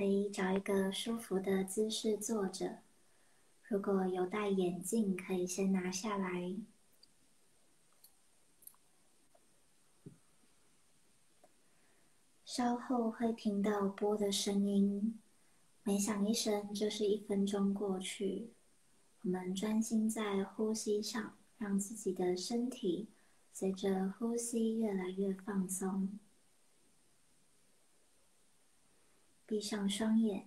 可以找一个舒服的姿势坐着。如果有戴眼镜，可以先拿下来。稍后会听到波的声音，每响一声就是一分钟过去。我们专心在呼吸上，让自己的身体随着呼吸越来越放松。闭上双眼。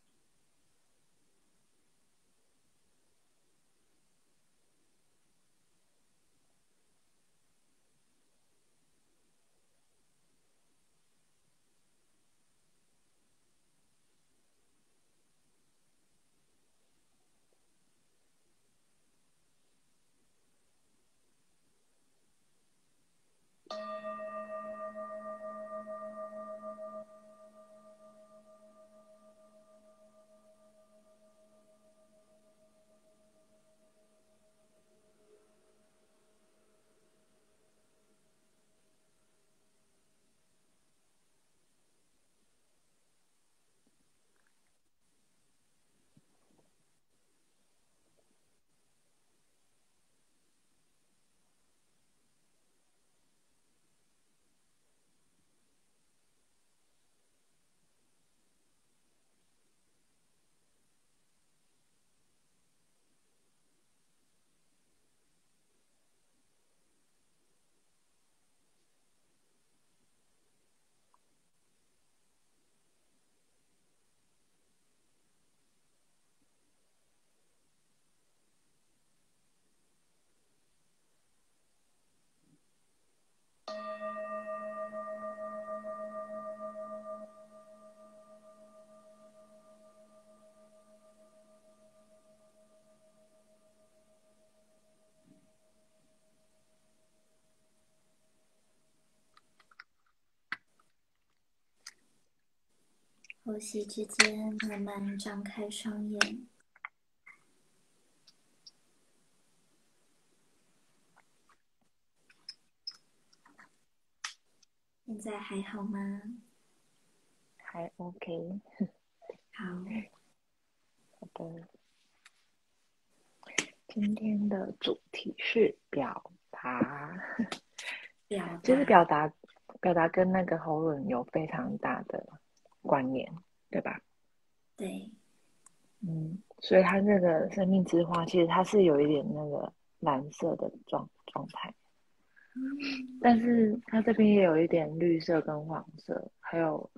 呼吸之间，慢慢张开双眼。现在还好吗？还 OK。好。好的。今天的主题是表达。表。就是表达，表达跟那个喉咙有非常大的。观念，对吧？对，嗯，所以它那个生命之花，其实它是有一点那个蓝色的状状态，嗯，但是它这边也有一点绿色跟黄色，还有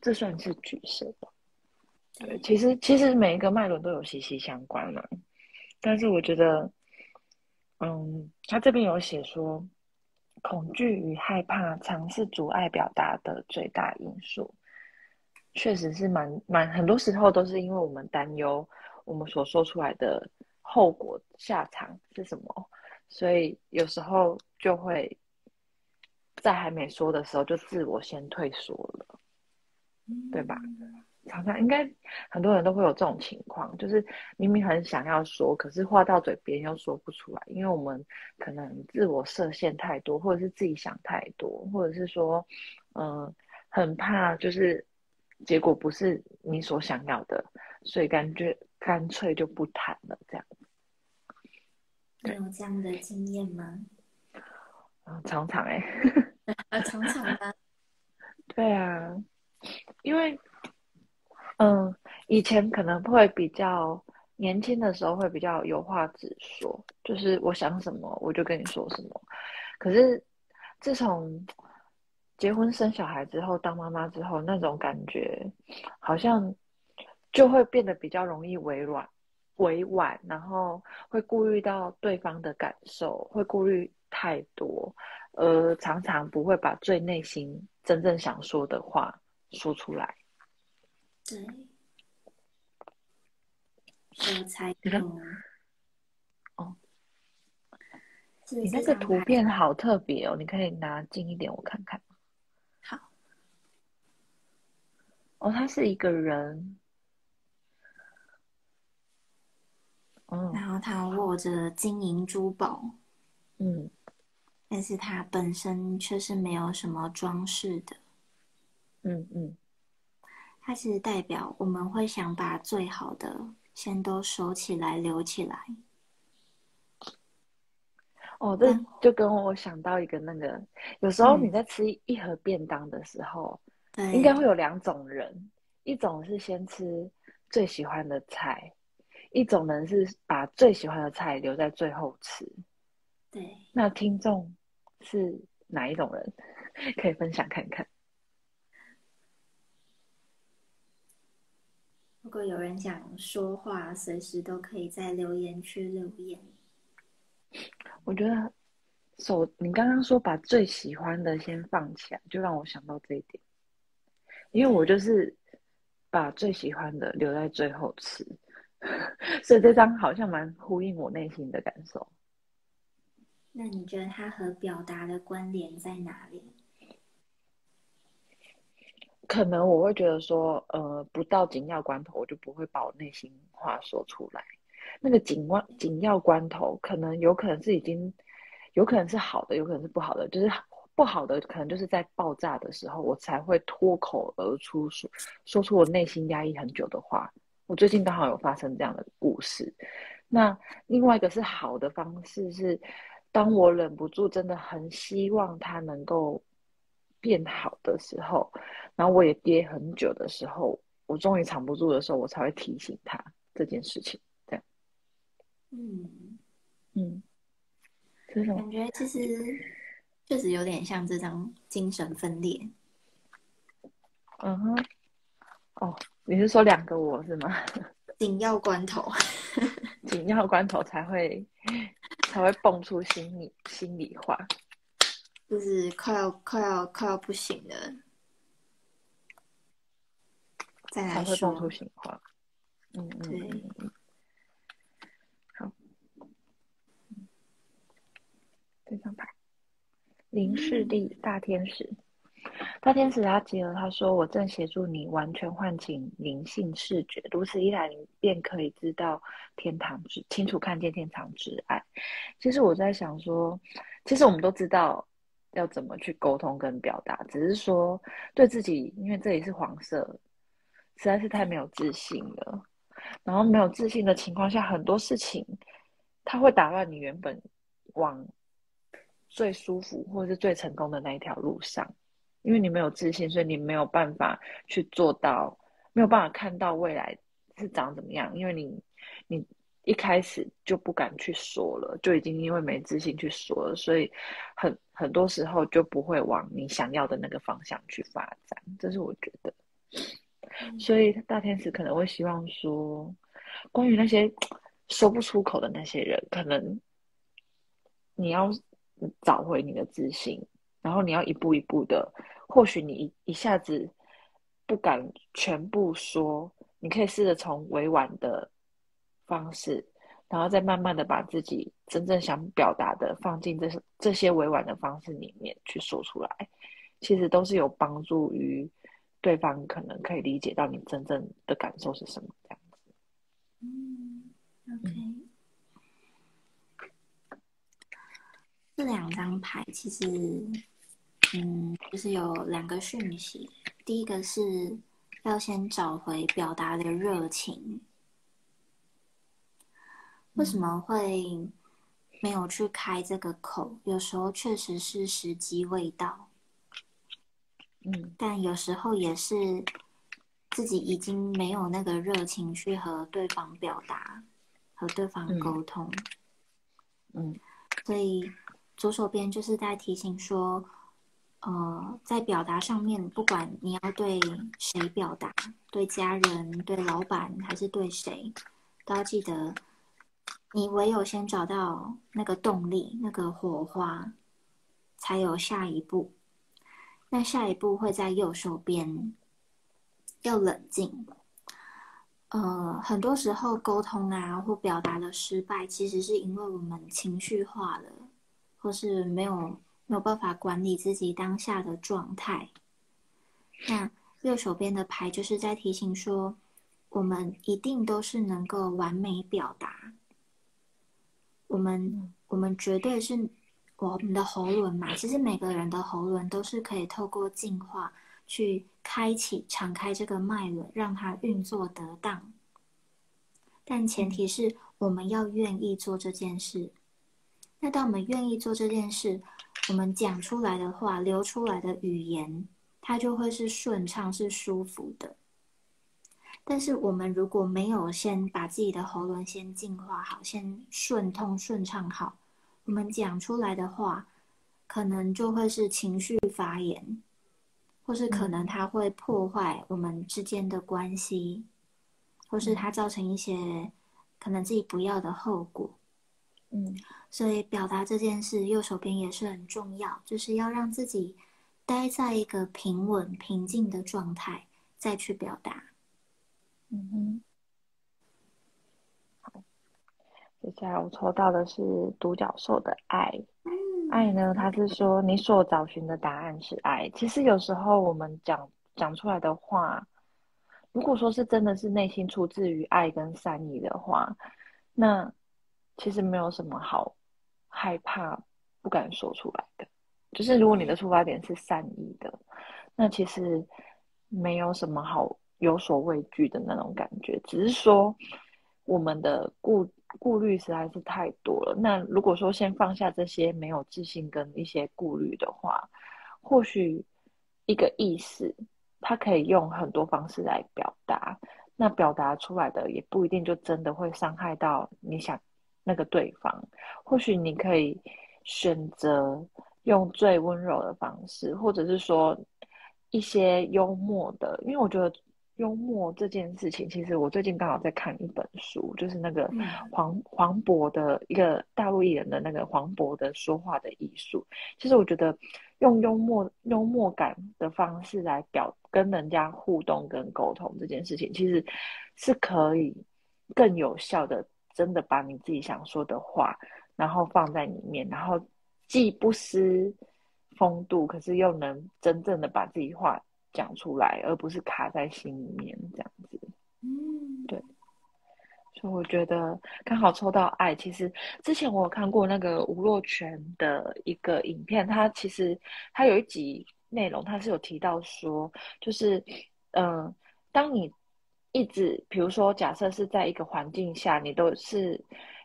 这算是橘色吧？对，其实其实每一个脉轮都有息息相关嘛，但是我觉得，嗯，它这边有写说，恐惧与害怕常是阻碍表达的最大因素。确实是蛮蛮，很多时候都是因为我们担忧我们所说出来的后果下场是什么，所以有时候就会在还没说的时候就自我先退缩了，对吧？常常应该很多人都会有这种情况，就是明明很想要说，可是话到嘴边又说不出来，因为我们可能自我设限太多，或者是自己想太多，或者是说，嗯，很怕就是结果不是你所想要的，所以感觉干脆就不谈了，这样。你有这样的经验吗？嗯，常常哎，啊，常常啊？对啊，因为。嗯，以前可能会比较年轻的时候会比较有话直说，就是我想什么我就跟你说什么。可是自从结婚生小孩之后，当妈妈之后，那种感觉好像就会变得比较容易委婉、委婉，然后会顾虑到对方的感受，会顾虑太多，呃，常常不会把最内心真正想说的话说出来。对，我才懂。哦，你那个图片好特别哦，你可以拿近一点我看看。好。哦，他是一个人。嗯。然后他握着金银珠宝。嗯。但是他本身却是没有什么装饰的。嗯嗯。它其实代表我们会想把最好的先都收起来留起来。哦，这就跟我想到一个那个，有时候你在吃一盒便当的时候，应该会有两种人，一种是先吃最喜欢的菜，一种人是把最喜欢的菜留在最后吃。对，那听众是哪一种人？可以分享看看。如果有人想说话，随时都可以在留言区留言。我觉得，手你刚刚说把最喜欢的先放起来，就让我想到这一点。因为我就是把最喜欢的留在最后吃，所以这张好像蛮呼应我内心的感受。那你觉得它和表达的关联在哪里？可能我会觉得说，呃，不到紧要关头，我就不会把我内心话说出来。那个紧关紧要关头，可能有可能是已经，有可能是好的，有可能是不好的。就是不好的，可能就是在爆炸的时候，我才会脱口而出说说出我内心压抑很久的话。我最近刚好有发生这样的故事。那另外一个是好的方式是，当我忍不住，真的很希望他能够。变好的时候，然后我也憋很久的时候，我终于藏不住的时候，我才会提醒他这件事情。这样，嗯嗯，感觉其实确实有点像这张精神分裂。嗯哼，哦，你是说两个我是吗？紧要关头，紧要关头才会才会蹦出心里心里话。就是快要快要快要不行了，再来说。才会出情况。嗯嗯。对。好。这张牌，林世地大天使，大天使他接了，他说：“我正协助你完全唤醒灵性视觉，如此一来，你便可以知道天堂之清楚看见天堂之爱。”其实我在想说，其实我们都知道。要怎么去沟通跟表达？只是说对自己，因为这里是黄色，实在是太没有自信了。然后没有自信的情况下，很多事情它会打乱你原本往最舒服或者是最成功的那一条路上。因为你没有自信，所以你没有办法去做到，没有办法看到未来是长怎么样。因为你，你。一开始就不敢去说了，就已经因为没自信去说了，所以很很多时候就不会往你想要的那个方向去发展。这是我觉得，所以大天使可能会希望说，关于那些说不出口的那些人，可能你要找回你的自信，然后你要一步一步的，或许你一一下子不敢全部说，你可以试着从委婉的。方式然后再慢慢的把自己真正想表达的放进这这些委婉的方式里面去说出来，其实都是有帮助于对方可能可以理解到你真正的感受是什么样子。嗯，OK。这两张牌其实，嗯，就是有两个讯息。第一个是要先找回表达的热情。为什么会没有去开这个口？有时候确实是时机未到，嗯，但有时候也是自己已经没有那个热情去和对方表达、和对方沟通，嗯，所以。左手边就是在提醒说，呃，在表达上面，不管你要对谁表达，对家人、对老板还是对谁，都要记得，你唯有先找到那个动力、那个火花，才有下一步。那下一步会在右手边，要冷静。呃，很多时候沟通啊或表达的失败，其实是因为我们情绪化了。或是没有没有办法管理自己当下的状态，那右手边的牌就是在提醒说，我们一定都是能够完美表达，我们我们绝对是我们的喉轮嘛，其实每个人的喉轮都是可以透过进化去开启、敞开这个脉轮，让它运作得当，但前提是我们要愿意做这件事。那当我们愿意做这件事，我们讲出来的话，流出来的语言，它就会是顺畅、是舒服的。但是我们如果没有先把自己的喉咙先净化好，先顺通、顺畅好，我们讲出来的话，可能就会是情绪发言，或是可能它会破坏我们之间的关系，或是它造成一些可能自己不要的后果。嗯。所以表达这件事，右手边也是很重要，就是要让自己待在一个平稳、平静的状态，再去表达。嗯哼。好，接下来我抽到的是独角兽的爱。爱呢，他是说你所找寻的答案是爱。其实有时候我们讲讲出来的话，如果说是真的是内心出自于爱跟善意的话，那其实没有什么好。害怕不敢说出来的，就是如果你的出发点是善意的，那其实没有什么好有所畏惧的那种感觉。只是说我们的顾顾虑实在是太多了。那如果说先放下这些没有自信跟一些顾虑的话，或许一个意思，它可以用很多方式来表达。那表达出来的也不一定就真的会伤害到你想。那个对方，或许你可以选择用最温柔的方式，或者是说一些幽默的，因为我觉得幽默这件事情，其实我最近刚好在看一本书，就是那个黄黄渤的一个大陆艺人的那个黄渤的说话的艺术。其实我觉得用幽默幽默感的方式来表跟人家互动跟沟通这件事情，其实是可以更有效的。真的把你自己想说的话，然后放在里面，然后既不失风度，可是又能真正的把自己话讲出来，而不是卡在心里面这样子。嗯，对。所以我觉得刚好抽到爱。其实之前我有看过那个吴若权的一个影片，他其实他有一集内容，他是有提到说，就是嗯，当你。一直，比如说，假设是在一个环境下，你都是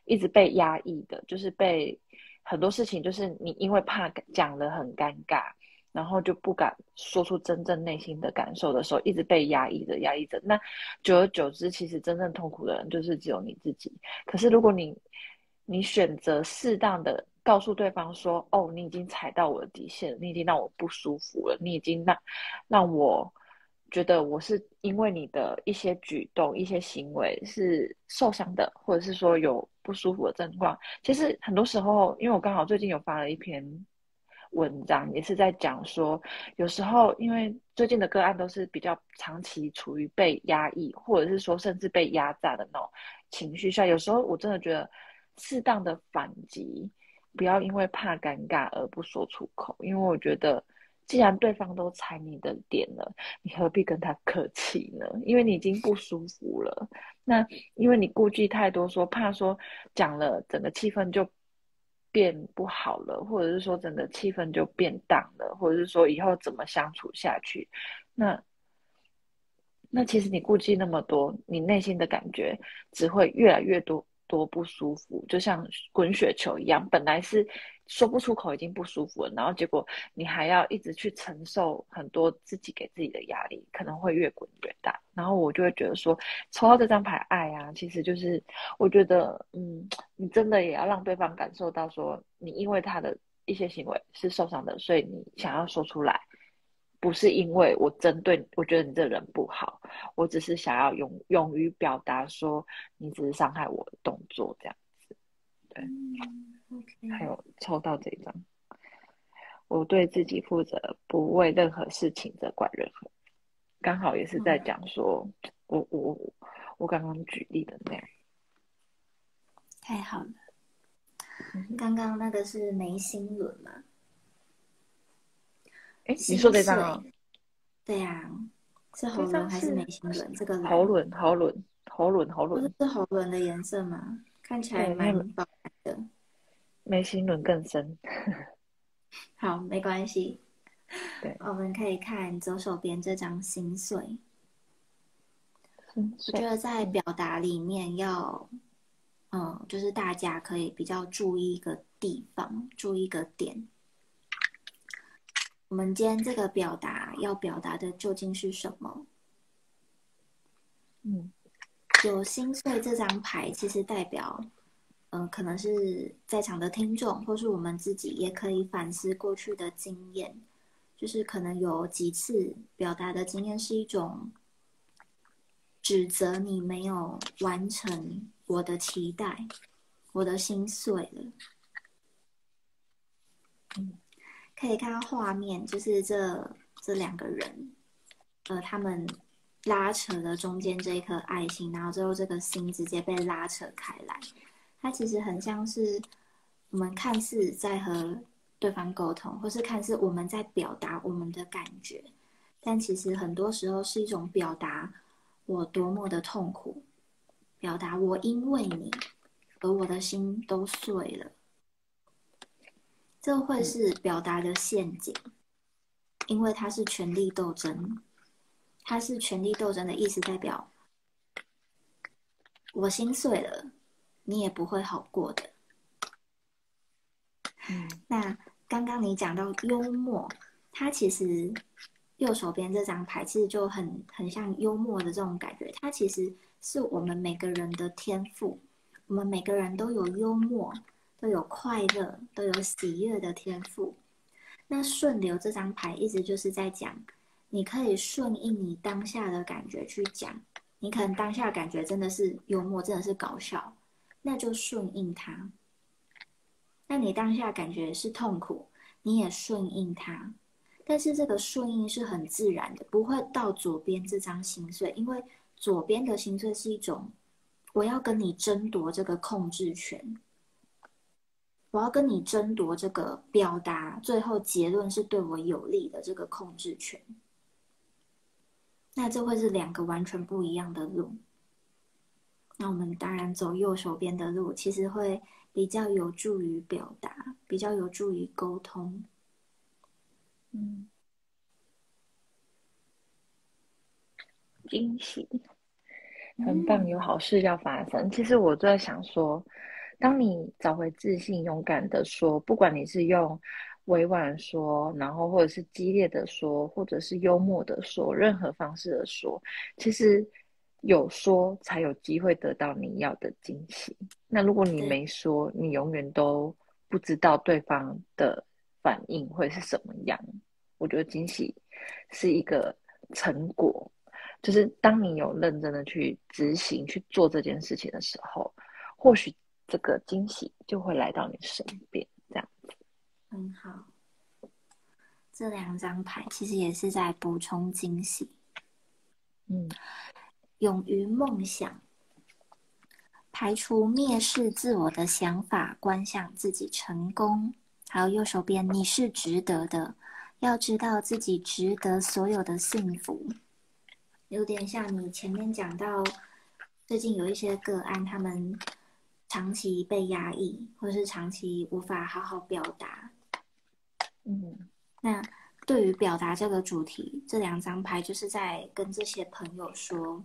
一直被压抑的，就是被很多事情，就是你因为怕讲的很尴尬，然后就不敢说出真正内心的感受的时候，一直被压抑着，压抑着。那久而久之，其实真正痛苦的人就是只有你自己。可是如果你你选择适当的告诉对方说：“哦，你已经踩到我的底线，你已经让我不舒服了，你已经让让我。”觉得我是因为你的一些举动、一些行为是受伤的，或者是说有不舒服的症状。其实很多时候，因为我刚好最近有发了一篇文章，也是在讲说，有时候因为最近的个案都是比较长期处于被压抑，或者是说甚至被压榨的那种情绪下，有时候我真的觉得适当的反击，不要因为怕尴尬而不说出口，因为我觉得既然对方都踩你的点了，你何必跟他客气呢？因为你已经不舒服了。那因为你顾忌太多，说怕说讲了整个气氛就变不好了，或者是说整个气氛就变淡了，或者是说以后怎么相处下去，那。那其实你顾忌那么多，你内心的感觉只会越来越多多不舒服，就像滚雪球一样。本来是说不出口已经不舒服了，然后结果你还要一直去承受很多自己给自己的压力，可能会越滚越大。然后我就会觉得说，抽到这张牌爱啊，其实就是我觉得，嗯，你真的也要让对方感受到说，你因为他的一些行为是受伤的，所以你想要说出来。不是因为我针对，我觉得你这人不好，我只是想要勇勇于表达说你只是伤害我的动作这样子，对，还有抽到这张，我对自己负责，不为任何事情责怪任何，刚好也是在讲说我我我刚刚举例的那样，太好了，刚刚那个是眉心轮嘛？哎，你说这张啊？对呀，是喉轮还是眉心轮？这个喉轮，喉轮，喉轮，喉轮，是喉轮的颜色吗？看起来蛮饱满的。眉心轮更深。好，没关系。对，我们可以看左手边这张心碎。我觉得在表达里面要，嗯，就是大家可以比较注意一个地方，注意一个点。我们今天这个表达要表达的究竟是什么？嗯，有心碎这张牌，其实代表，嗯，可能是在场的听众，或是我们自己，也可以反思过去的经验，就是可能有几次表达的经验是一种指责你没有完成我的期待，我的心碎了。嗯。可以看到画面，就是这这两个人，呃，他们拉扯了中间这一颗爱心，然后最后这个心直接被拉扯开来。它其实很像是我们看似在和对方沟通，或是看似我们在表达我们的感觉，但其实很多时候是一种表达我多么的痛苦，表达我因为你而我的心都碎了。这会是表达的陷阱，因为它是权力斗争，它是权力斗争的意思，代表我心碎了，你也不会好过的。嗯，那刚刚你讲到幽默，它其实右手边这张牌其实就很很像幽默的这种感觉，它其实是我们每个人的天赋，我们每个人都有幽默。都有快乐，都有喜悦的天赋。那顺流这张牌，一直就是在讲，你可以顺应你当下的感觉去讲。你可能当下感觉真的是幽默，真的是搞笑，那就顺应它。那你当下感觉是痛苦，你也顺应它。但是这个顺应是很自然的，不会到左边这张心碎，因为左边的心碎是一种，我要跟你争夺这个控制权。我要跟你争夺这个表达，最后结论是对我有利的这个控制权。那这会是两个完全不一样的路。那我们当然走右手边的路，其实会比较有助于表达，比较有助于沟通。嗯，惊喜，很棒，有好事要发生。其实我在想说。当你找回自信，勇敢的说，不管你是用委婉说，然后或者是激烈的说，或者是幽默的说，任何方式的说，其实有说才有机会得到你要的惊喜。那如果你没说，你永远都不知道对方的反应会是什么样。我觉得惊喜是一个成果，就是当你有认真的去执行去做这件事情的时候，或许。这个惊喜就会来到你身边，这样子。很好，这两张牌其实也是在补充惊喜。嗯，勇于梦想，排除蔑视自我的想法，观想自己成功。还有右手边，你是值得的，要知道自己值得所有的幸福。有点像你前面讲到，最近有一些个案，他们长期被压抑，或是长期无法好好表达。嗯，那对于表达这个主题，这两张牌就是在跟这些朋友说，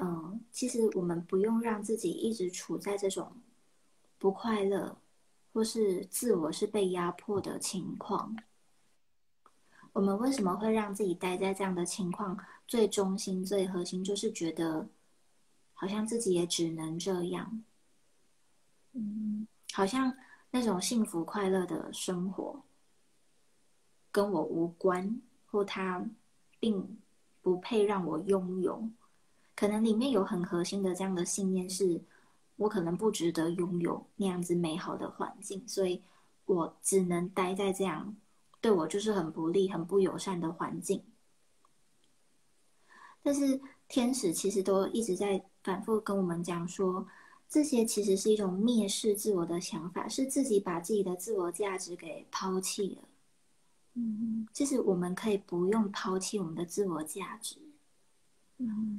嗯，其实我们不用让自己一直处在这种不快乐。或是自我是被压迫的情况，我们为什么会让自己待在这样的情况？最中心、最核心就是觉得，好像自己也只能这样，嗯，好像那种幸福快乐的生活跟我无关，或他并不配让我拥有。可能里面有很核心的这样的信念是。我可能不值得拥有那样子美好的环境，所以我只能待在这样对我就是很不利、很不友善的环境。但是天使其实都一直在反复跟我们讲说，这些其实是一种蔑视自我的想法，是自己把自己的自我价值给抛弃了。嗯，就是我们可以不用抛弃我们的自我价值。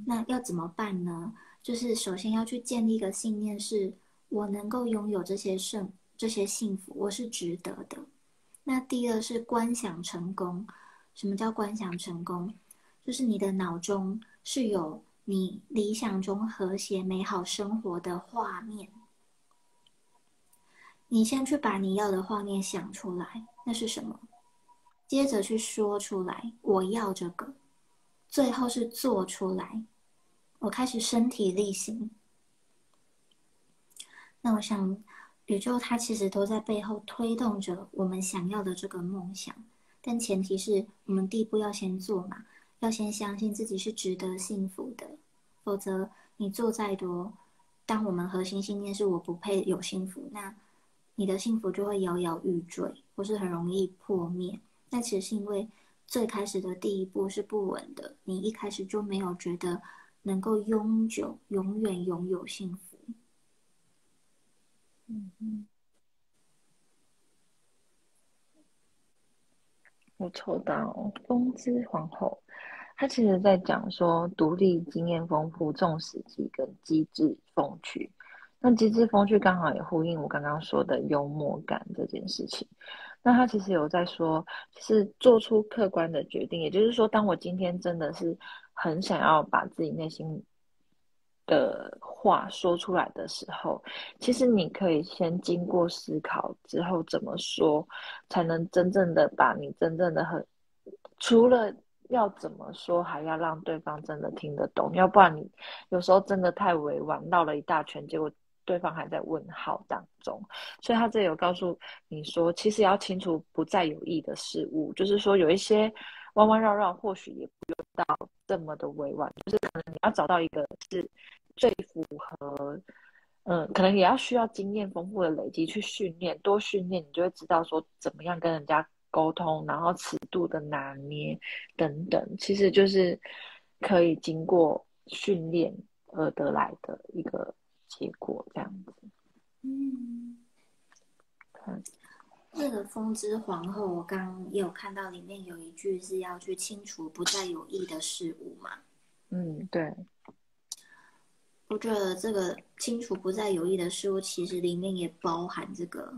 那要怎么办呢？就是首先要去建立一个信念，是我能够拥有这些胜、这些幸福，我是值得的。那第二是观想成功。什么叫观想成功？就是你的脑中是有你理想中和谐美好生活的画面。你先去把你要的画面想出来，那是什么？接着去说出来，我要这个。最后是做出来。我开始身体力行。那我想，宇宙它其实都在背后推动着我们想要的这个梦想，但前提是我们第一步要先做嘛，要先相信自己是值得幸福的，否则你做再多，当我们核心信念是我不配有幸福，那你的幸福就会摇摇欲坠，或是很容易破灭。那其实是因为最开始的第一步是不稳的，你一开始就没有觉得。能够永久、永远拥有幸福。嗯嗯，我抽到风之皇后，她其实在讲说，独立、经验丰富、重实际跟机智风趣。那机智风趣刚好也呼应我刚刚说的幽默感这件事情。那他其实有在说，是做出客观的决定，也就是说，当我今天真的是。很想要把自己内心的话说出来的时候，其实你可以先经过思考之后怎么说，才能真正的把你真正的很，除了要怎么说，还要让对方真的听得懂，要不然你有时候真的太委婉，绕了一大圈，结果对方还在问号当中。所以他这有告诉你说，其实要清楚不再有益的事物，就是说有一些。弯弯绕绕，或许也不用到这么的委婉，就是可能你要找到一个是最符合，嗯，可能也要需要经验丰富的累积去训练，多训练，你就会知道说怎么样跟人家沟通，然后尺度的拿捏等等，其实就是可以经过训练而得来的一个结果，这样子。嗯，看。那个风之皇后，我刚也有看到里面有一句是要去清除不再有益的事物嘛？嗯，对。我觉得这个清除不再有益的事物，其实里面也包含这个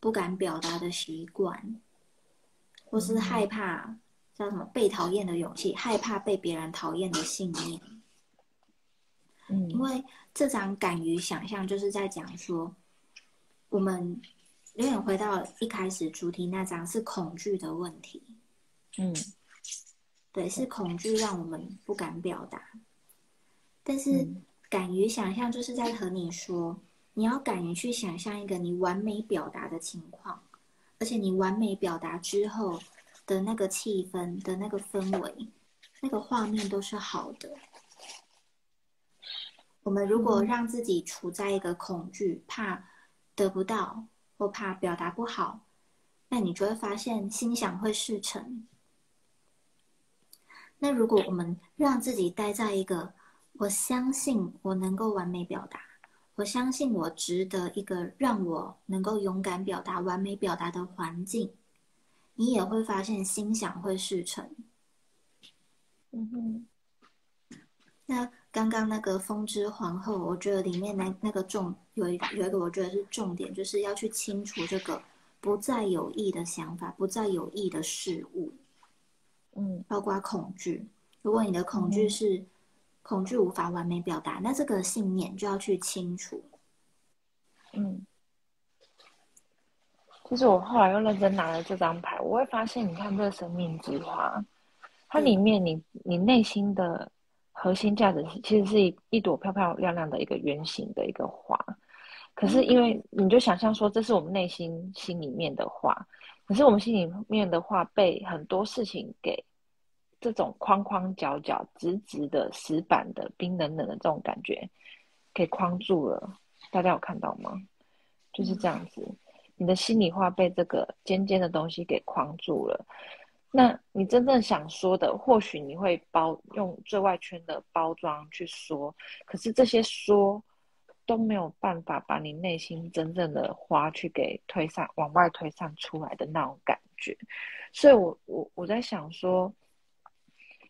不敢表达的习惯，或是害怕叫什么被讨厌的勇气，害怕被别人讨厌的信念。嗯，因为这张敢于想象，就是在讲说我们。有点回到一开始主题那张是恐惧的问题，嗯，对，是恐惧让我们不敢表达，但是敢于想象就是在和你说，你要敢于去想象一个你完美表达的情况，而且你完美表达之后的那个气氛的那个氛围，那个画面都是好的。我们如果让自己处在一个恐惧、怕得不到。或怕表达不好，那你就会发现心想会事成。那如果我们让自己待在一个我相信我能够完美表达，我相信我值得一个让我能够勇敢表达、完美表达的环境，你也会发现心想会事成。嗯哼。那刚刚那个风之皇后，我觉得里面那那个重有一有一个，我觉得是重点，就是要去清除这个不再有益的想法、不再有益的事物。嗯，包括恐惧。如果你的恐惧是恐惧无法完美表达，那这个信念就要去清除。嗯，其实我后来又认真拿了这张牌，我会发现，你看这个生命之花，它里面你你内心的核心价值其实是一一朵漂漂亮亮的一个圆形的一个花，可是因为你就想象说这是我们内心心里面的话，可是我们心里面的话被很多事情给。这种框框角角、直直的、死板的、冰冷冷的这种感觉，给框住了。大家有看到吗？就是这样子，你的心里话被这个尖尖的东西给框住了。那你真正想说的，或许你会包用最外圈的包装去说，可是这些说都没有办法把你内心真正的花去给推上、往外推上出来的那种感觉。所以我我我在想说。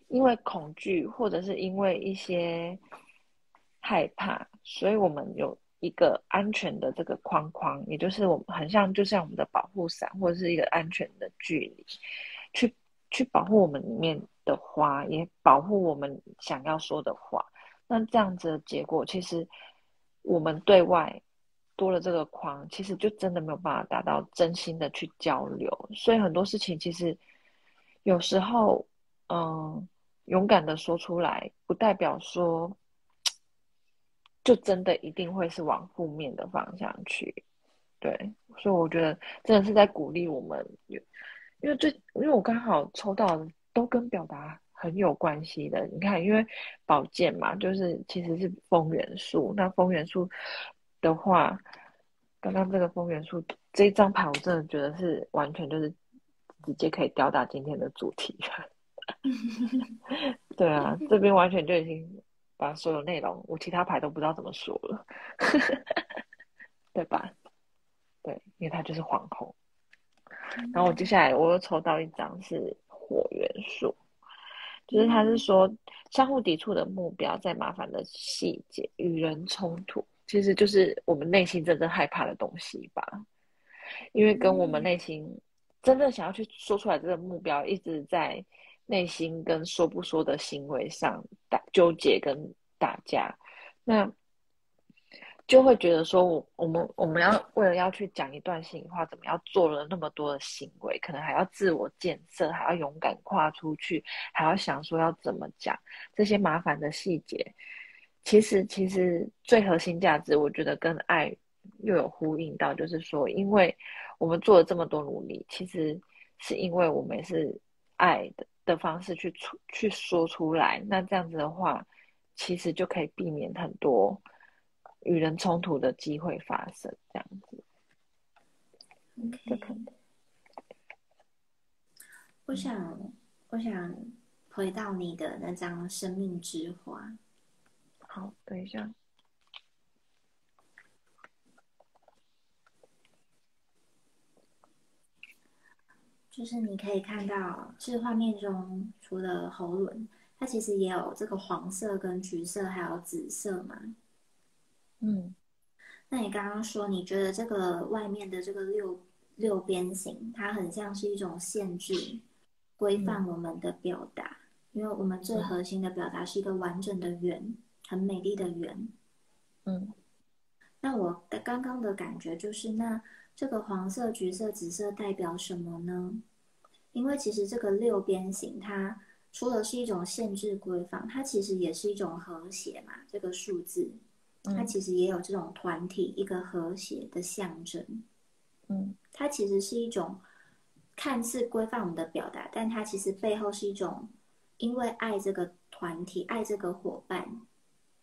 因为恐惧，或者是因为一些害怕，所以我们有一个安全的这个框框，也就是我们很像，就像我们的保护伞，或者是一个安全的距离，去去保护我们里面的花，也保护我们想要说的话。那这样子的结果，其实我们对外多了这个框，其实就真的没有办法达到真心的去交流。所以很多事情，其实有时候，嗯。勇敢的说出来，不代表说就真的一定会是往负面的方向去。对，所以我觉得真的是在鼓励我们，因为最因为我刚好抽到的都跟表达很有关系的。你看，因为宝剑嘛，就是其实是风元素。那风元素的话，刚刚这个风元素这一张牌，我真的觉得是完全就是直接可以吊打今天的主题。对啊，这边完全就已经把所有内容，我其他牌都不知道怎么说了，对吧？对，因为它就是皇后。然后我接下来我又抽到一张是火元素，就是他是说相互抵触的目标，在麻烦的细节与人冲突，其实就是我们内心真正害怕的东西吧。因为跟我们内心真正想要去说出来这个目标，一直在。内心跟说不说的行为上打纠结跟打架，那就会觉得说，我我们我们要为了要去讲一段心里话，怎么要做了那么多的行为，可能还要自我建设，还要勇敢跨出去，还要想说要怎么讲这些麻烦的细节。其实其实最核心价值，我觉得跟爱又有呼应到，就是说，因为我们做了这么多努力，其实是因为我们是爱的。的方式去出去说出来，那这样子的话，其实就可以避免很多与人冲突的机会发生。这样子，OK。我想，我想回到你的那张生命之花。好，等一下。就是你可以看到，是画面中除了喉轮，它其实也有这个黄色、跟橘色，还有紫色嘛。嗯，那你刚刚说，你觉得这个外面的这个六六边形，它很像是一种限制、规范我们的表达，因为我们最核心的表达是一个完整的圆，很美丽的圆。嗯，那我的刚刚的感觉就是那。这个黄色、橘色、紫色代表什么呢？因为其实这个六边形，它除了是一种限制规范，它其实也是一种和谐嘛。这个数字，它其实也有这种团体一个和谐的象征。嗯，它其实是一种看似规范我们的表达，但它其实背后是一种因为爱这个团体、爱这个伙伴，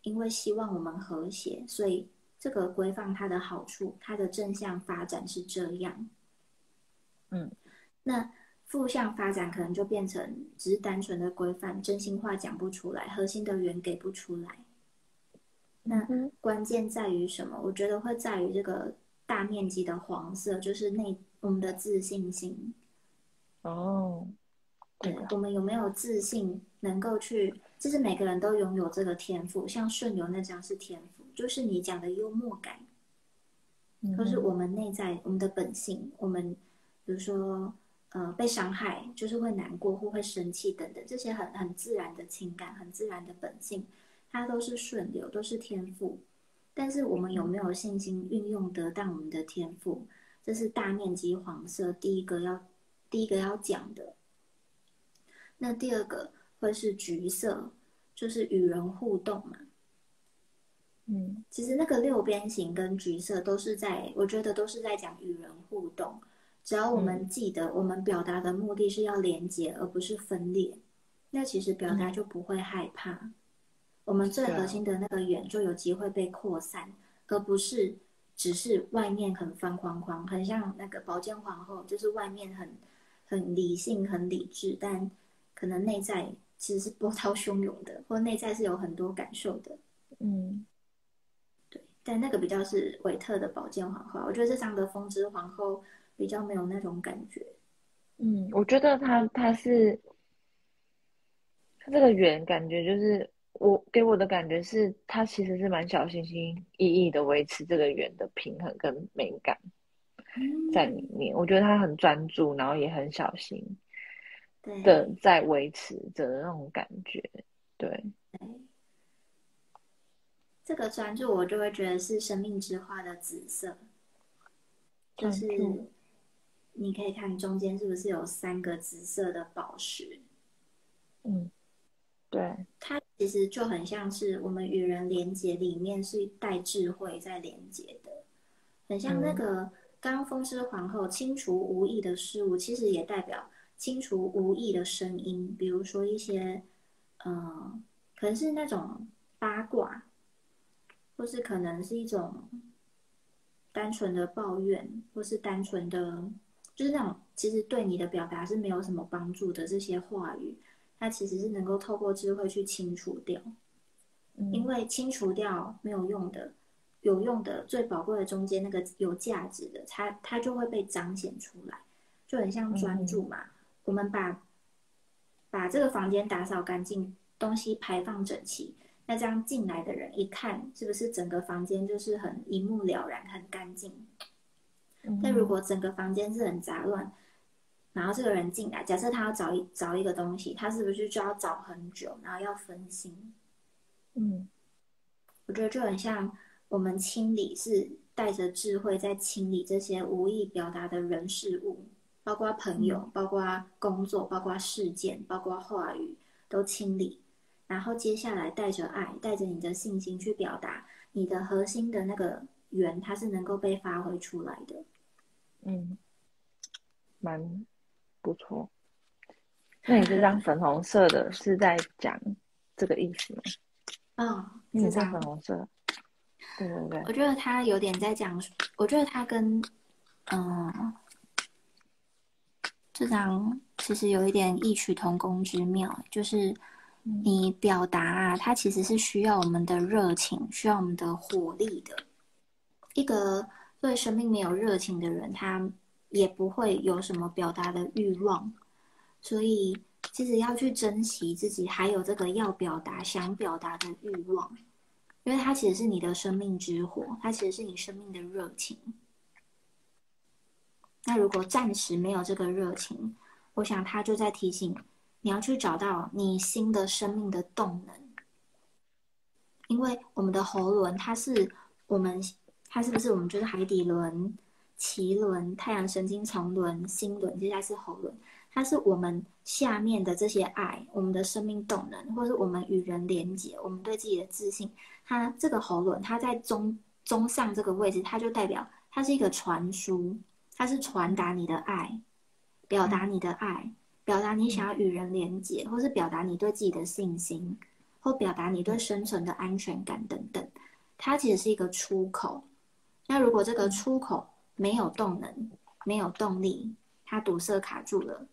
因为希望我们和谐，所以。这个规范它的好处，它的正向发展是这样，嗯，那负向发展可能就变成只是单纯的规范，真心话讲不出来，核心的源给不出来。那关键在于什么？我觉得会在于这个大面积的黄色，就是内我们的自信心。哦，对，我们有没有自信，能够去？就是每个人都拥有这个天赋，像顺流那张是天赋，就是你讲的幽默感，都是我们内在我们的本性。我们比如说，呃，被伤害就是会难过或会生气等等，这些很很自然的情感，很自然的本性。它都是顺流，都是天赋，但是我们有没有信心运用得当我们的天赋？这是大面积黄色第一个要第一个要讲的。那第二个会是橘色，就是与人互动嘛。嗯，其实那个六边形跟橘色都是在，我觉得都是在讲与人互动。只要我们记得，我们表达的目的是要连接，而不是分裂，那其实表达就不会害怕。我们最核心的那个圆就有机会被扩散，而不是只是外面很方框框，很像那个宝剑皇后，就是外面很很理性、很理智，但可能内在其实是波涛汹涌的，或内在是有很多感受的。嗯，对。但那个比较是韦特的宝剑皇后，我觉得这张的风之皇后比较没有那种感觉。嗯，我觉得他他是他这个圆感觉就是。我给我的感觉是，他其实是蛮小心心翼翼的维持这个圆的平衡跟美感在里面。我觉得他很专注，然后也很小心的在维持着那种感觉。对，这个专注我就会觉得是生命之花的紫色，就是你可以看中间是不是有三个紫色的宝石？嗯。对，它其实就很像是我们与人连接里面是带智慧在连接的，很像那个刚刚风之皇后清除无意的事物，其实也代表清除无意的声音，比如说一些，嗯，可能是那种八卦，或是可能是一种单纯的抱怨，或是单纯的，就是那种其实对你的表达是没有什么帮助的这些话语。它其实是能够透过智慧去清除掉，因为清除掉没有用的，有用的最宝贵的中间那个有价值的，它它就会被彰显出来，就很像专注嘛。我们把把这个房间打扫干净，东西排放整齐，那这样进来的人一看，是不是整个房间就是很一目了然、很干净？但如果整个房间是很杂乱，然后这个人进来，假设他要找一找一个东西，他是不是就要找很久，然后要分心？嗯，我觉得就很像我们清理是带着智慧在清理这些无意表达的人事物，包括朋友，包括工作，包括事件，包括话语，都清理。然后接下来带着爱，带着你的信心去表达你的核心的那个圆，它是能够被发挥出来的。嗯，蛮。不错，那你这张粉红色的是在讲这个意思吗？嗯，这张粉红色，对对对。我觉得他有点在讲，我觉得他跟嗯这张其实有一点异曲同工之妙，就是你表达啊，它其实是需要我们的热情，需要我们的火力的。一个对生命没有热情的人，他。也不会有什么表达的欲望，所以其实要去珍惜自己还有这个要表达、想表达的欲望，因为它其实是你的生命之火，它其实是你生命的热情。那如果暂时没有这个热情，我想他就在提醒你要去找到你新的生命的动能，因为我们的喉轮，它是我们，它是不是我们就是海底轮？脐轮、太阳神经丛轮、心轮，接下来是喉轮，它是我们下面的这些爱，我们的生命动能，或是我们与人连接，我们对自己的自信。它这个喉轮，它在中中上这个位置，它就代表它是一个传输，它是传达你的爱，表达你的爱，表达你想要与人连接，或是表达你对自己的信心，或表达你对生存的安全感等等。它其实是一个出口。那如果这个出口，没有动能，没有动力，它堵塞卡住了，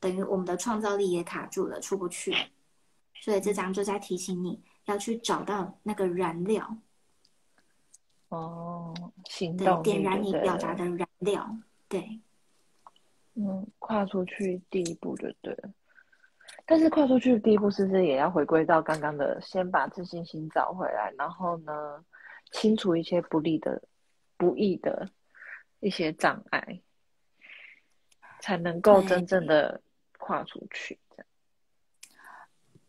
等于我们的创造力也卡住了，出不去。所以这张就在提醒你要去找到那个燃料，哦，行对，动点燃你表达的燃料。对，嗯，跨出去第一步就对了。但是跨出去的第一步，是不是也要回归到刚刚的，先把自信心找回来，然后呢，清除一些不利的、不易的一些障碍，才能够真正的跨出去。这样。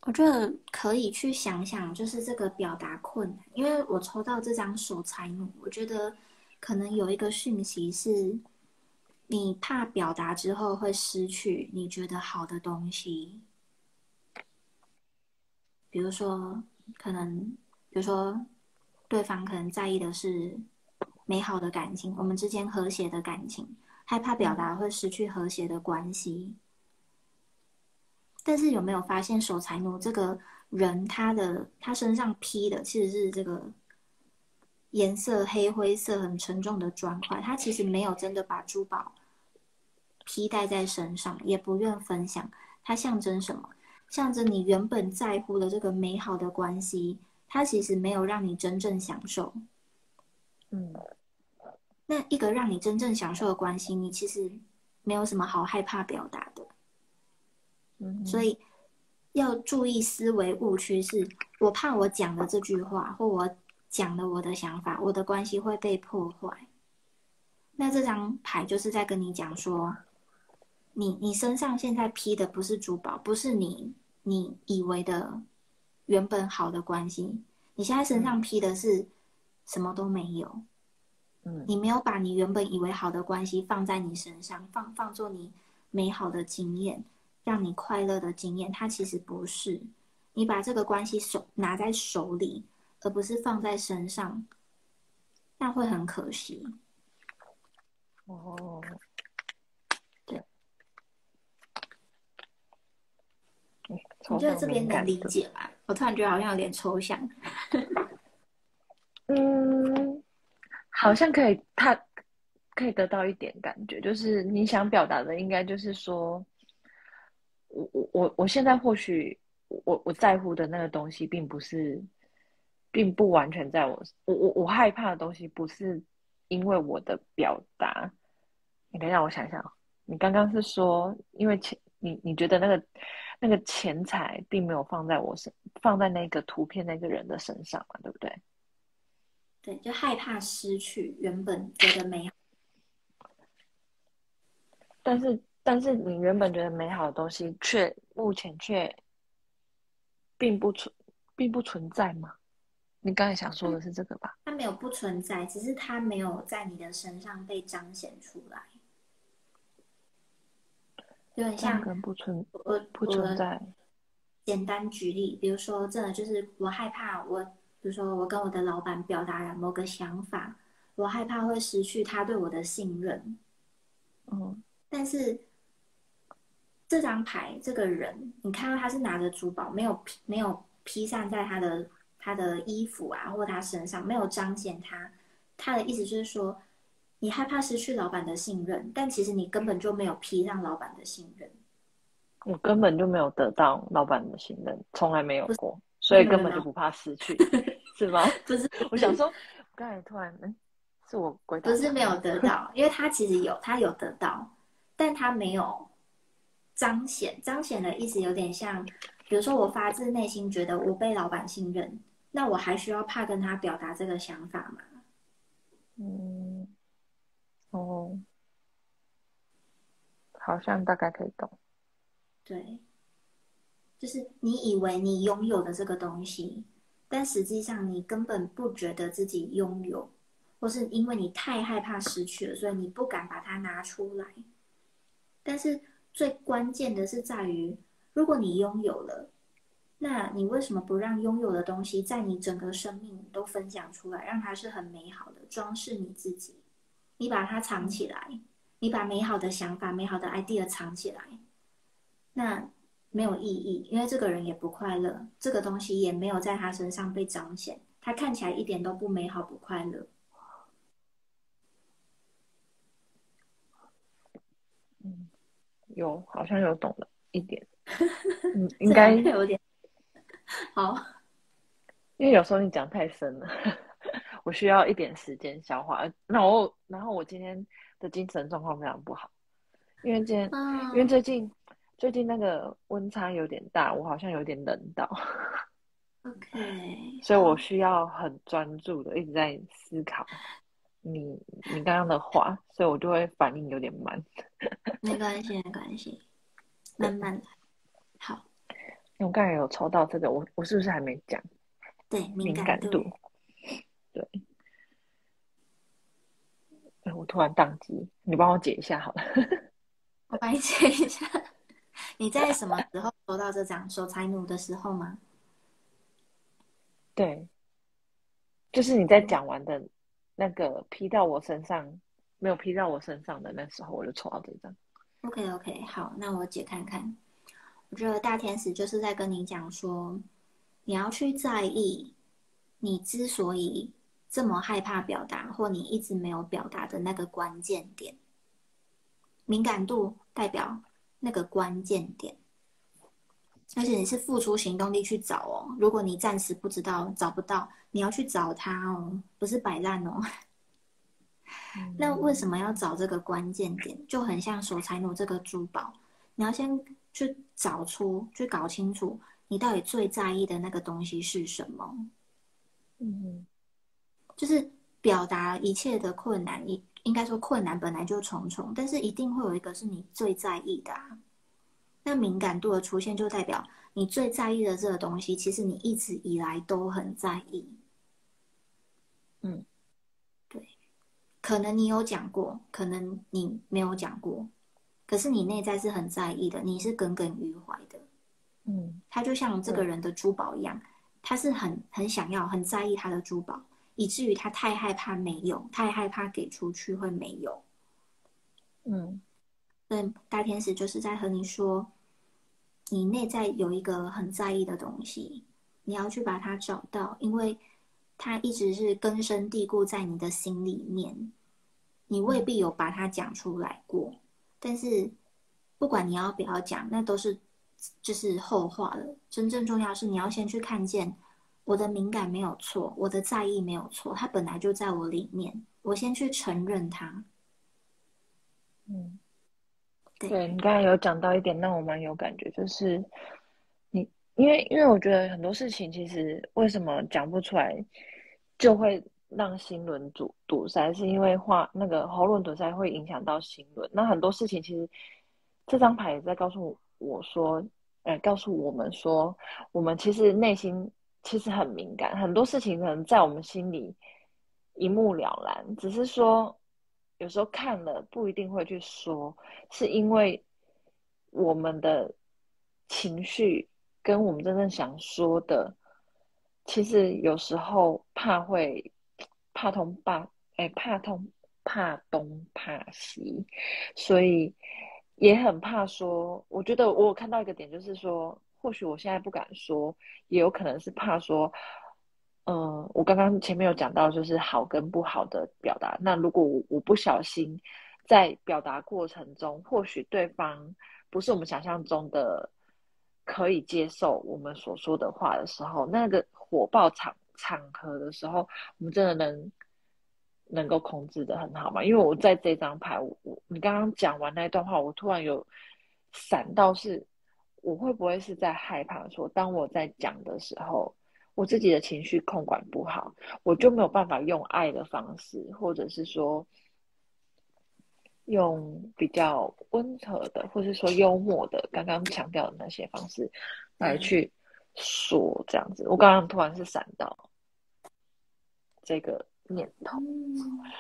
我觉得可以去想想，就是这个表达困难，因为我抽到这张手财奴，我觉得可能有一个讯息是，你怕表达之后会失去你觉得好的东西，比如说，可能，比如说，对方可能在意的是美好的感情，我们之间和谐的感情，害怕表达会失去和谐的关系。但是有没有发现守财奴这个人，他的他身上披的其实是这个颜色黑灰色很沉重的砖块，他其实没有真的把珠宝披戴在身上，也不愿分享。它象征什么？象征你原本在乎的这个美好的关系，它其实没有让你真正享受。嗯那一个让你真正享受的关系，你其实没有什么好害怕表达的。嗯，所以要注意思维误区是，我怕我讲的这句话，或我讲的我的想法，我的关系会被破坏。那这张牌就是在跟你讲说，你你身上现在披的不是珠宝，不是你你以为的原本好的关系，你现在身上披的是什么都没有。嗯你没有把你原本以为好的关系放在你身上，放放做你美好的经验，让你快乐的经验，它其实不是。你把这个关系手拿在手里，而不是放在身上，那会很可惜。哦，对，嗯，你觉得这边能理解吗？我突然觉得好像有点抽象。嗯，好像可以，他可以得到一点感觉，就是你想表达的，应该就是说，我我我我现在或许我我在乎的那个东西，并不是，并不完全在我我我我害怕的东西，不是因为我的表达。你等一下，我想想，你刚刚是说，因为钱，你你觉得那个那个钱财并没有放在我身，放在那个图片那个人的身上嘛，对不对？对，就害怕失去原本觉得美好。但是，但是你原本觉得美好的东西，却目前却并不存，并不存在吗？你刚才想说的是这个吧？它没有不存在，只是它没有在你的身上被彰显出来。有点像那跟不存我不存在，简单举例，比如说，真的就是我害怕我，比如说我跟我的老板表达了某个想法，我害怕会失去他对我的信任。嗯但是这张牌，这个人，你看到他是拿着珠宝，没有披没有披散在他的他的衣服啊，或他身上，没有彰显他。他的意思就是说，你害怕失去老板的信任，但其实你根本就没有披上老板的信任。我根本就没有得到老板的信任，从来没有过，所以根本就不怕失去，是吗？不是，我想 说，我刚才突然，嗯，是我鬼打不是没有得到，因为他其实有，他有得到，但他没有彰显。彰显的意思有点像，比如说我发自内心觉得我被老板信任，那我还需要怕跟他表达这个想法吗？嗯，哦，好像大概可以懂。对，就是你以为你拥有的这个东西，但实际上你根本不觉得自己拥有，或是因为你太害怕失去了，所以你不敢把它拿出来。但是最关键的是在于，如果你拥有了，那你为什么不让拥有的东西在你整个生命都分享出来，让它是很美好的装饰你自己？你把它藏起来，你把美好的想法、美好的 idea 藏起来，那没有意义，因为这个人也不快乐，这个东西也没有在他身上被彰显，他看起来一点都不美好、不快乐。嗯，有好像有懂了一点，嗯，应该有点好，因为有时候你讲太深了，我需要一点时间消化。然后，然后我今天的精神状况非常不好，因为今天，因为最近最近那个温差有点大，我好像有点冷到。OK，所以我需要很专注的一直在思考你你刚刚的话，所以我就会反应有点慢。没关系，没关系，慢慢来。好，我刚才有抽到这个，我我是不是还没讲？对，敏感度。对。哎，我突然宕机，你帮我解一下好了。我帮你解一下。你在什么时候收到这张守财奴的时候吗？对，就是你在讲完的那个批到我身上，没有批到我身上的那时候，我就抽到这张。OK OK，好，那我解看看。我觉得大天使就是在跟你讲说，你要去在意你之所以这么害怕表达，或你一直没有表达的那个关键点。敏感度代表那个关键点。而且你是付出行动力去找哦。如果你暂时不知道找不到，你要去找它哦，不是摆烂哦。那为什么要找这个关键点？就很像守财奴这个珠宝，你要先去找出，去搞清楚你到底最在意的那个东西是什么。嗯，就是表达一切的困难，应应该说困难本来就重重，但是一定会有一个是你最在意的。那敏感度的出现，就代表你最在意的这个东西，其实你一直以来都很在意。嗯，对，可能你有讲过，可能你没有讲过，可是你内在是很在意的，你是耿耿于怀的。嗯，他就像这个人的珠宝一样，他是很很想要、很在意他的珠宝，以至于他太害怕没有，太害怕给出去会没有。嗯，对大天使就是在和你说。你内在有一个很在意的东西，你要去把它找到，因为它一直是根深蒂固在你的心里面。你未必有把它讲出来过，但是不管你要不要讲，那都是就是后话了。真正重要是你要先去看见我的敏感没有错，我的在意没有错，它本来就在我里面，我先去承认它。嗯。对你刚才有讲到一点，让我蛮有感觉，就是你因为因为我觉得很多事情其实为什么讲不出来，就会让心轮堵堵塞，是因为话那个喉咙堵塞会影响到心轮。那很多事情其实这张牌也在告诉我说，呃，告诉我们说，我们其实内心其实很敏感，很多事情可能在我们心里一目了然，只是说。有时候看了不一定会去说，是因为我们的情绪跟我们真正想说的，其实有时候怕会怕痛怕哎怕痛怕东怕西，所以也很怕说。我觉得我有看到一个点，就是说，或许我现在不敢说，也有可能是怕说。嗯，我刚刚前面有讲到，就是好跟不好的表达。那如果我我不小心在表达过程中，或许对方不是我们想象中的可以接受我们所说的话的时候，那个火爆场场合的时候，我们真的能能够控制的很好吗？因为我在这张牌，我我你刚刚讲完那一段话，我突然有闪到，是我会不会是在害怕说，当我在讲的时候。我自己的情绪控管不好，我就没有办法用爱的方式，或者是说用比较温和的，或者说幽默的，刚刚强调的那些方式来去说这样子。我刚刚突然是闪到这个念头，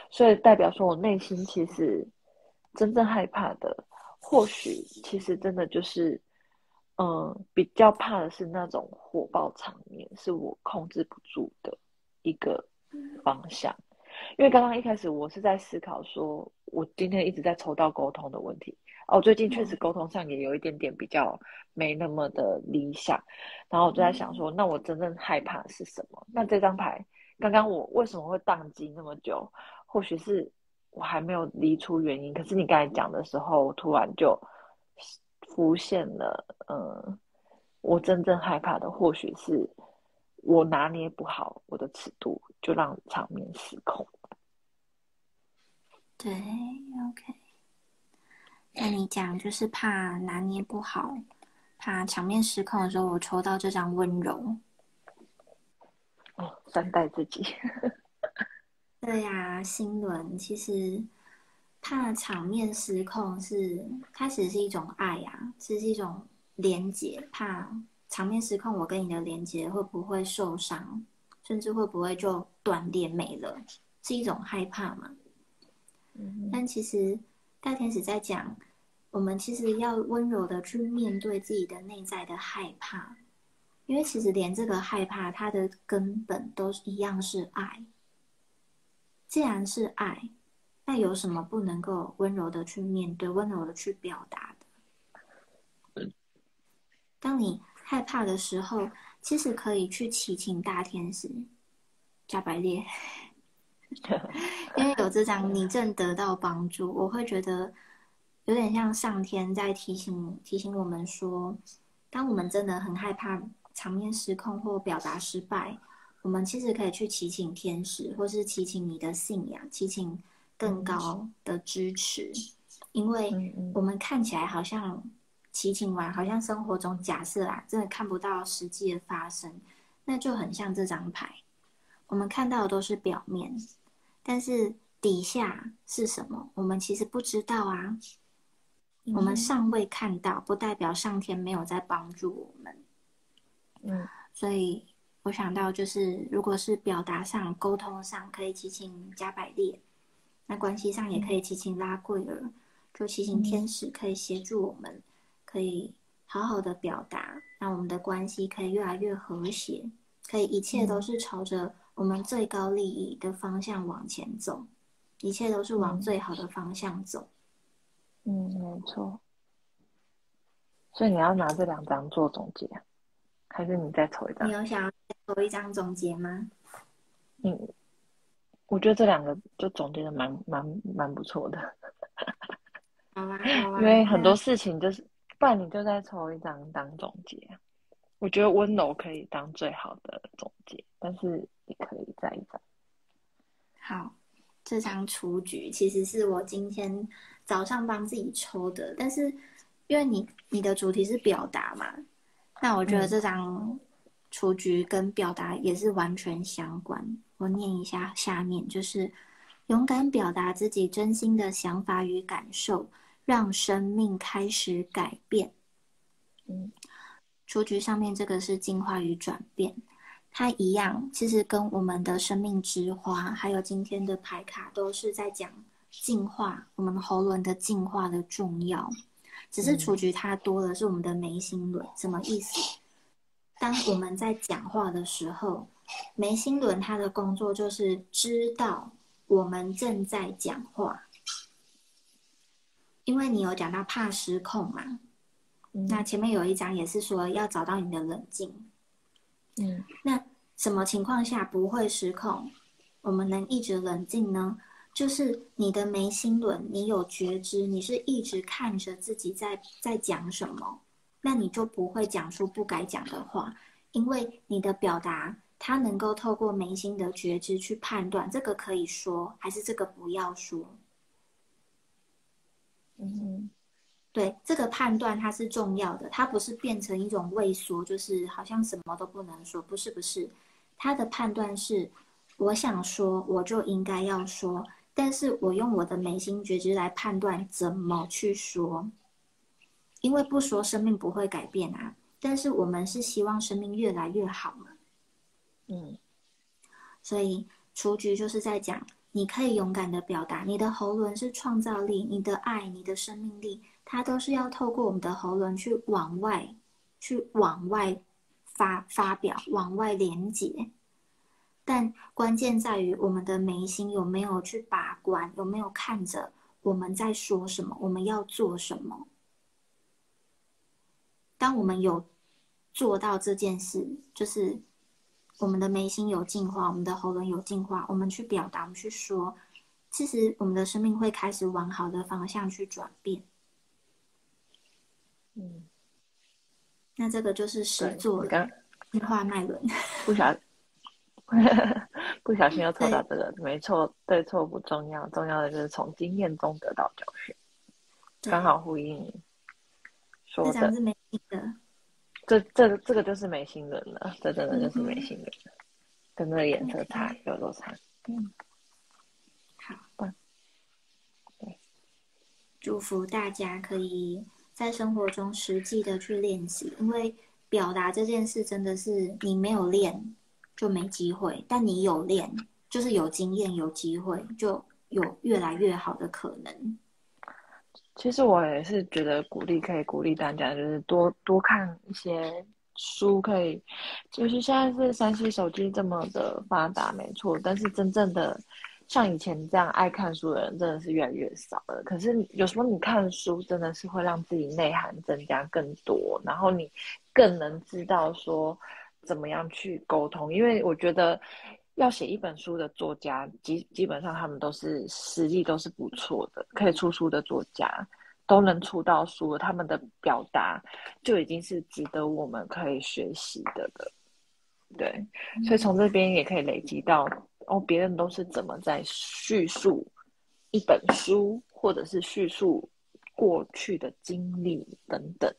所以代表说我内心其实真正害怕的，或许其实真的就是。嗯，比较怕的是那种火爆场面，是我控制不住的一个方向。因为刚刚一开始我是在思考，说我今天一直在抽到沟通的问题哦，最近确实沟通上也有一点点比较没那么的理想。然后我就在想说，那我真正害怕是什么？那这张牌刚刚我为什么会宕机那么久？或许是我还没有理出原因。可是你刚才讲的时候，突然就。浮现了，嗯，我真正害怕的或许是我拿捏不好我的尺度，就让场面失控。对，OK。那你讲就是怕拿捏不好，怕场面失控的时候，我抽到这张温柔。哦，善待自己。对呀，心轮其实怕场面失控是开始是一种爱呀，是一种连接，怕场面失控，我跟你的连接会不会受伤，甚至会不会就断裂没了，是一种害怕嘛？嗯，但其实大天使在讲，我们其实要温柔的去面对自己的内在的害怕。因为其实连这个害怕，它的根本都是一样是爱。既然是爱，那有什么不能够温柔的去面对、温柔的去表达的？当你害怕的时候，其实可以去祈请大天使加百列，因为有这张你正得到帮助，我会觉得有点像上天在提醒提醒我们说，当我们真的很害怕。场面失控或表达失败，我们其实可以去祈请天使，或是祈请你的信仰，祈请更高的支持。因为我们看起来好像祈请完，好像生活中假设啊，真的看不到实际的发生，那就很像这张牌，我们看到的都是表面，但是底下是什么，我们其实不知道啊。我们尚未看到，不代表上天没有在帮助我们。嗯，所以我想到就是，如果是表达上、沟通上可以祈请加百列，那关系上也可以祈请拉贵儿，就祈请天使可以协助我们，可以好好的表达，让我们的关系可以越来越和谐，可以一切都是朝着我们最高利益的方向往前走，一切都是往最好的方向走。嗯，没错。所以你要拿这两张做总结。还是你再抽一张？你有想要抽一张总结吗？嗯，我觉得这两个就总结的蛮蛮蛮不错的。好啊。因为很多事情就是，不然你就再抽一张当总结。我觉得温柔可以当最好的总结，但是你可以再一张。好，这张雏菊其实是我今天早上帮自己抽的，但是因为你你的主题是表达嘛。那我觉得这张雏菊跟表达也是完全相关。我念一下下面，就是勇敢表达自己真心的想法与感受，让生命开始改变。嗯，雏菊上面这个是进化与转变，它一样，其实跟我们的生命之花，还有今天的牌卡都是在讲进化，我们喉轮的进化的重要。只是雏菊它多的是我们的眉心轮，什么意思？当我们在讲话的时候，眉心轮它的工作就是知道我们正在讲话。因为你有讲到怕失控嘛，那前面有一章也是说要找到你的冷静。嗯，那什么情况下不会失控？我们能一直冷静呢？就是你的眉心轮，你有觉知，你是一直看着自己在在讲什么，那你就不会讲出不该讲的话，因为你的表达，它能够透过眉心的觉知去判断这个可以说，还是这个不要说。嗯，对，这个判断它是重要的，它不是变成一种畏缩，就是好像什么都不能说，不是不是，他的判断是，我想说，我就应该要说。但是我用我的眉心觉知来判断怎么去说，因为不说生命不会改变啊。但是我们是希望生命越来越好嘛，嗯。所以雏菊就是在讲，你可以勇敢的表达，你的喉轮是创造力，你的爱，你的生命力，它都是要透过我们的喉轮去往外，去往外发发表，往外连接。但关键在于我们的眉心有没有去把关，有没有看着我们在说什么，我们要做什么。当我们有做到这件事，就是我们的眉心有进化，我们的喉咙有进化，我们去表达，我们去说，其实我们的生命会开始往好的方向去转变。嗯，那这个就是实做的。进化脉轮，不小 不小心又抽到这个，没错，对错不重要，重要的就是从经验中得到教训，刚好呼应你说的。是没心的，这这这个就是没心人了，这真的就是没心人，跟那个颜色差有多差？嗯，好，对，祝福大家可以在生活中实际的去练习，因为表达这件事真的是你没有练。就没机会，但你有练，就是有经验，有机会，就有越来越好的可能。其实我也是觉得鼓励，可以鼓励大家，就是多多看一些书，可以。就是现在是三 C 手机这么的发达，没错，但是真正的像以前这样爱看书的人，真的是越来越少了。可是有时候你看书，真的是会让自己内涵增加更多，然后你更能知道说。怎么样去沟通？因为我觉得要写一本书的作家，基基本上他们都是实力都是不错的，可以出书的作家都能出到书，他们的表达就已经是值得我们可以学习的了。对，所以从这边也可以累积到哦，别人都是怎么在叙述一本书，或者是叙述过去的经历等等。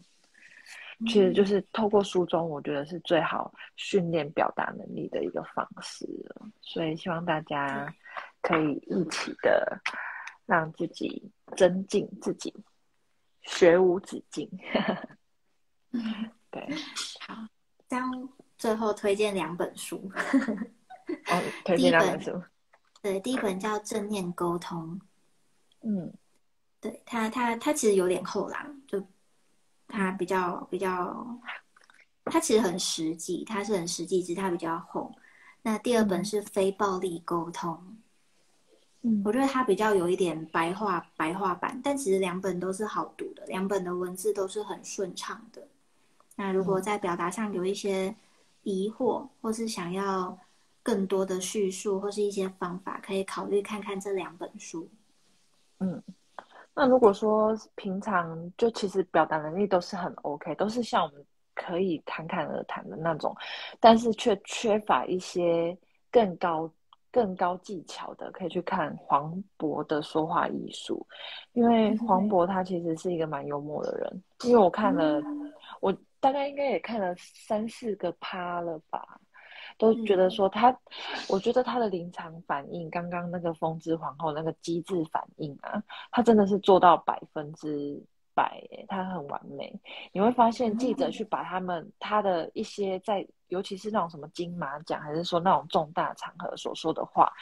其实就是透过书中，我觉得是最好训练表达能力的一个方式了。所以希望大家可以一起的让自己增进自己，学无止境。对，好，将最后推荐两本书。哦，推荐两本书。对，第一本叫《正念沟通》。嗯，对他，他他其实有点厚啦，就。它比较比较，它其实很实际，它是很实际，只是它比较厚。那第二本是非暴力沟通，嗯，我觉得它比较有一点白话白话版，但其实两本都是好读的，两本的文字都是很顺畅的。那如果在表达上有一些疑惑，或是想要更多的叙述或是一些方法，可以考虑看看这两本书。嗯。那如果说平常就其实表达能力都是很 OK，都是像我们可以侃侃而谈的那种，但是却缺乏一些更高更高技巧的，可以去看黄渤的说话艺术，因为黄渤他其实是一个蛮幽默的人，因为我看了，我大概应该也看了三四个趴了吧。都觉得说他，我觉得他的临场反应，刚刚那个风之皇后那个机智反应啊，他真的是做到百分之百，他很完美。你会发现记者去把他们他的一些在，尤其是那种什么金马奖，还是说那种重大场合所说的话，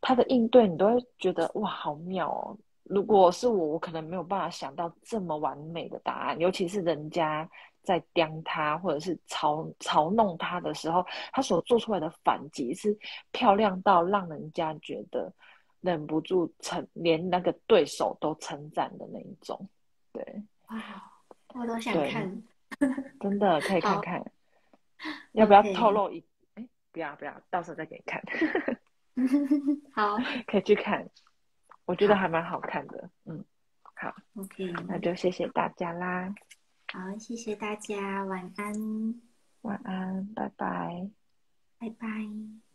他的应对，你都会觉得哇，好妙哦。如果是我，我可能没有办法想到这么完美的答案，尤其是人家。在刁他或者是嘲嘲弄他的时候，他所做出来的反击是漂亮到让人家觉得忍不住称，连那个对手都称赞的那一种。对，哇，我都想看，真的可以看看。要不要透露一？哎，不要不要，到时候再给你看。好，可以去看，我觉得还蛮好看的。嗯，好，OK，那就谢谢大家啦。好，谢谢大家，晚安，晚安，拜拜，拜拜。